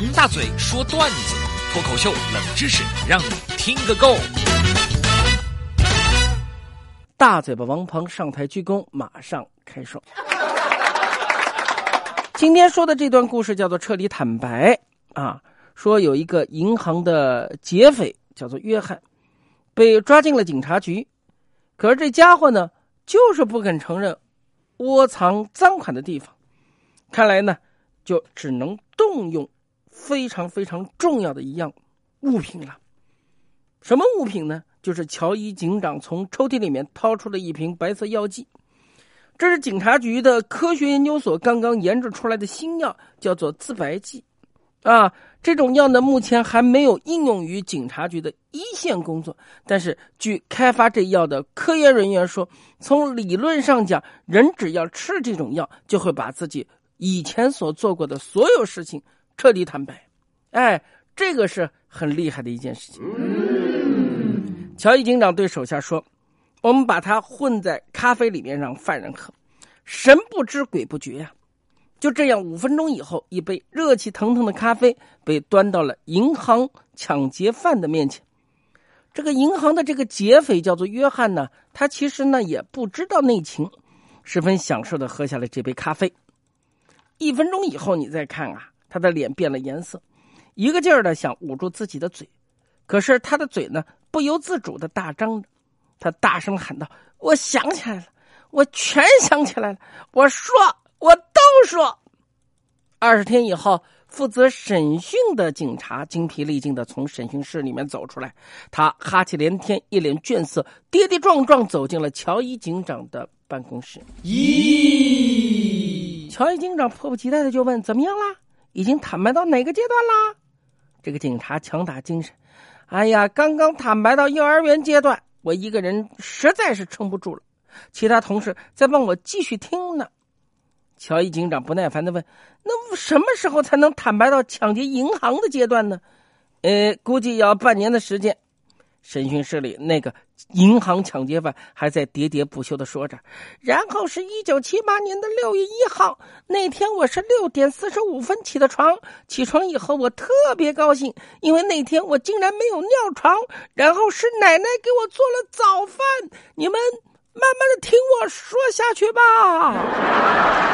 王大嘴说段子，脱口秀冷知识，让你听个够。大嘴巴王鹏上台鞠躬，马上开说。今天说的这段故事叫做彻底坦白啊，说有一个银行的劫匪叫做约翰，被抓进了警察局，可是这家伙呢，就是不肯承认窝藏赃款的地方，看来呢，就只能动用非常非常重要的一样物品了。什么物品呢？就是乔伊警长从抽屉里面掏出了一瓶白色药剂，这是警察局的科学研究所刚刚研制出来的新药，叫做自白剂。啊，这种药呢，目前还没有应用于警察局的一线工作。但是，据开发这药的科研人员说，从理论上讲，人只要吃这种药，就会把自己以前所做过的所有事情彻底坦白。哎，这个是很厉害的一件事情。乔伊警长对手下说：“我们把它混在咖啡里面，让犯人喝，神不知鬼不觉呀。”就这样，五分钟以后，一杯热气腾腾的咖啡被端到了银行抢劫犯的面前。这个银行的这个劫匪叫做约翰呢，他其实呢也不知道内情，十分享受的喝下了这杯咖啡。一分钟以后，你再看啊，他的脸变了颜色，一个劲儿的想捂住自己的嘴，可是他的嘴呢？不由自主的大张着，他大声喊道：“我想起来了，我全想起来了！我说，我都说。”二十天以后，负责审讯的警察精疲力尽的从审讯室里面走出来，他哈气连天，一脸倦色，跌跌撞撞走进了乔伊警长的办公室。咦？乔伊警长迫不及待的就问：“怎么样啦？已经坦白到哪个阶段啦？”这个警察强打精神。哎呀，刚刚坦白到幼儿园阶段，我一个人实在是撑不住了，其他同事在帮我继续听呢。乔伊警长不耐烦的问：“那什么时候才能坦白到抢劫银行的阶段呢？”呃，估计要半年的时间。审讯室里那个。银行抢劫犯还在喋喋不休的说着，然后是一九七八年的六月一号那天，我是六点四十五分起的床。起床以后，我特别高兴，因为那天我竟然没有尿床。然后是奶奶给我做了早饭。你们慢慢的听我说下去吧。